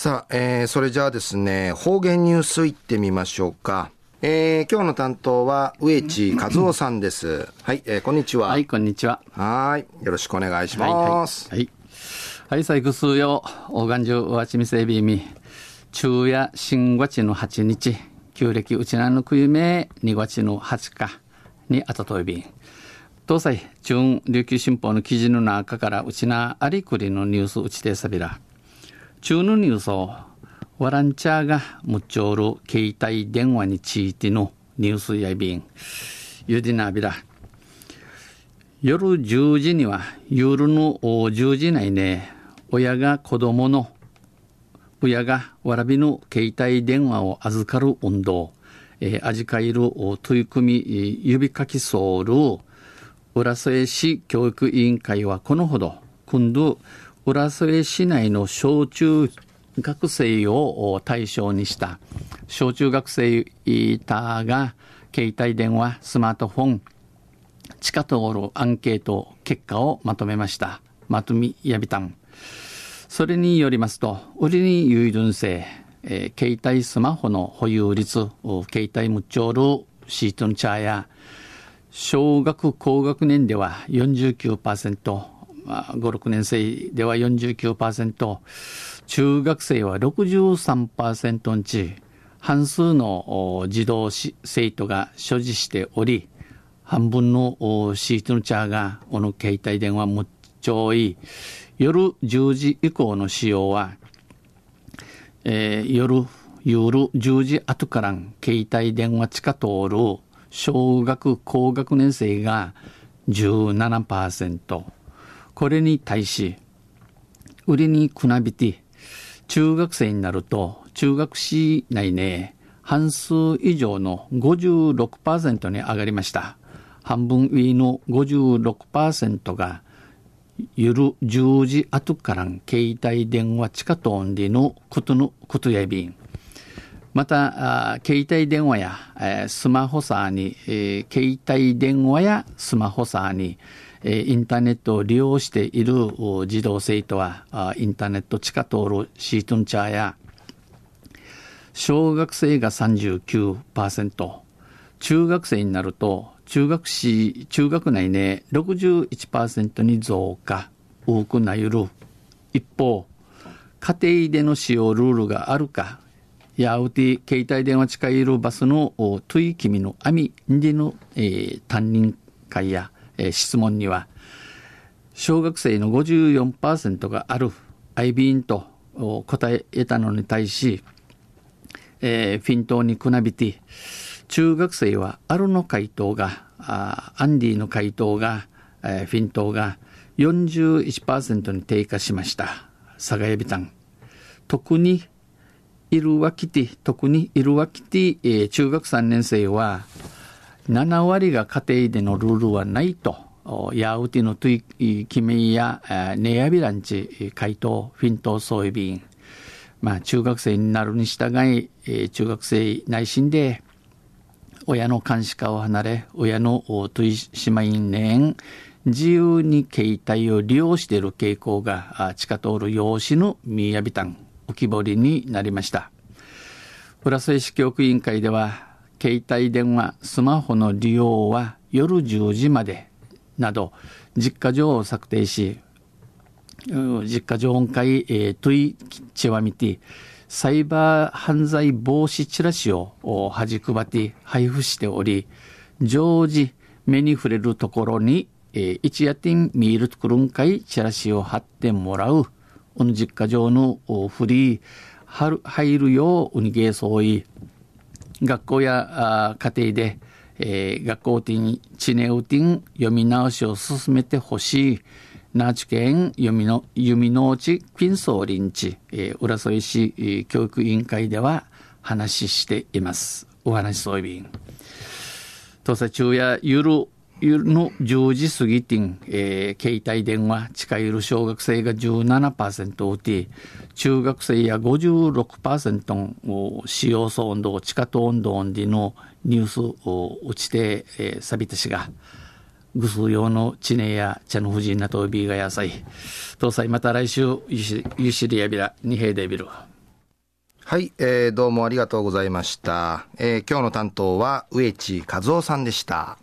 さあ、えー、それじゃあですね、方言ニュースいってみましょうか。えー、今日の担当は植地和夫さんです。はい、えー、こんにちは。はい、こんにちは。はい、よろしくお願いします。はい、はい。はい、最後数よ、大願中わちみせびみ、昼夜新月の8日、旧暦うちなのくゆめ2月の8日にあたといびん。東西、中琉球新報の記事の中からうちなありくりのニュースうちてさびら。中のニュースをワランチャーがむちょる携帯電話についてのニュースやびん。ゆでなびら。夜10時には、夜の10時内ね、親が子供の、親がわらびの携帯電話を預かる運動、えー、味かいる取り組み、指かきそうる、浦添市教育委員会はこのほど、今度、浦添市内の小中学生を対象にした小中学生たが携帯電話、スマートフォン、地下通るアンケート結果をまとめました。まとみやびたん。それによりますと、売りに有順性、え、携帯スマホの保有率、携帯無調るシートンチャーや、小学高学年では49%、まあ、5、6年生では49%、中学生は63%んち、半数の児童生徒が所持しており、半分のシートのチャーが、この携帯電話もちょい、夜10時以降の使用は、えー、夜、夜10時後から携帯電話地下通る小学高学年生が17%。これに対し、売りにくなびて、中学生になると、中学市内ね、半数以上の56%に上がりました。半分上の56%が、夜10時後から携帯電話地下トーンでのことのことやびん。また、携帯電話や、えー、スマホサーに、えー、携帯電話やスマホサーに、えインターネットを利用している児童生徒は、インターネット地下通るシートンチャーや、小学生が39%、中学生になると、中学市、中学内ね、61%に増加、多くなゆる。一方、家庭での使用ルールがあるか、やうて、携帯電話近いるバスの、トゥイキミの網での、えー、担任会や、え質問には、小学生の54%がある IB と答え得たのに対し、えー、フィントにくなびて、中学生はあるの回答が、あアンディの回答が、えー、フィントが41%に低下しました。佐賀エビタン。特に、いるわきて、特にいるわきて、えー、中学3年生は、7割が家庭でのルールはないと、ヤウティのトゥイ、キメやネヤビランチ、回答、フィント、ソイビン。まあ、中学生になるに従い、中学生内心で、親の監視下を離れ、親のトゥイシマインネン、自由に携帯を利用している傾向が地下通る養子のミヤビタン浮き彫りになりました。浦添市教育委員会では携帯電話、スマホの利用は夜10時までなど、実家上を策定し、実家上音会、えー、トイチワミティ、サイバー犯罪防止チラシを端配って配布しており、常時目に触れるところに、えー、一夜店ミールクルン会チラシを貼ってもらう、この実家上のフリー、入るよう、うにげそうい、学校や家庭で、えー、学校的知ネウティン読み直しを進めてほしい。ナーチ県読みの、弓の内ピンソーリンチ、えー、浦添市、えー、教育委員会では話しています。お話そういびん。東西中やゆる夜の10時過ぎてん、えー、携帯電話近いる小学生が17%打て、中学生や56%を使用層温度、地下と温度でのニュースを打ちて、えー、錆びたしが、ぐす用の地ネや茶の富士などビーが野菜。東西また来週、ゆしりやびら、二平でビル。はい、えー、どうもありがとうございました。えー、今日の担当は植地和夫さんでした。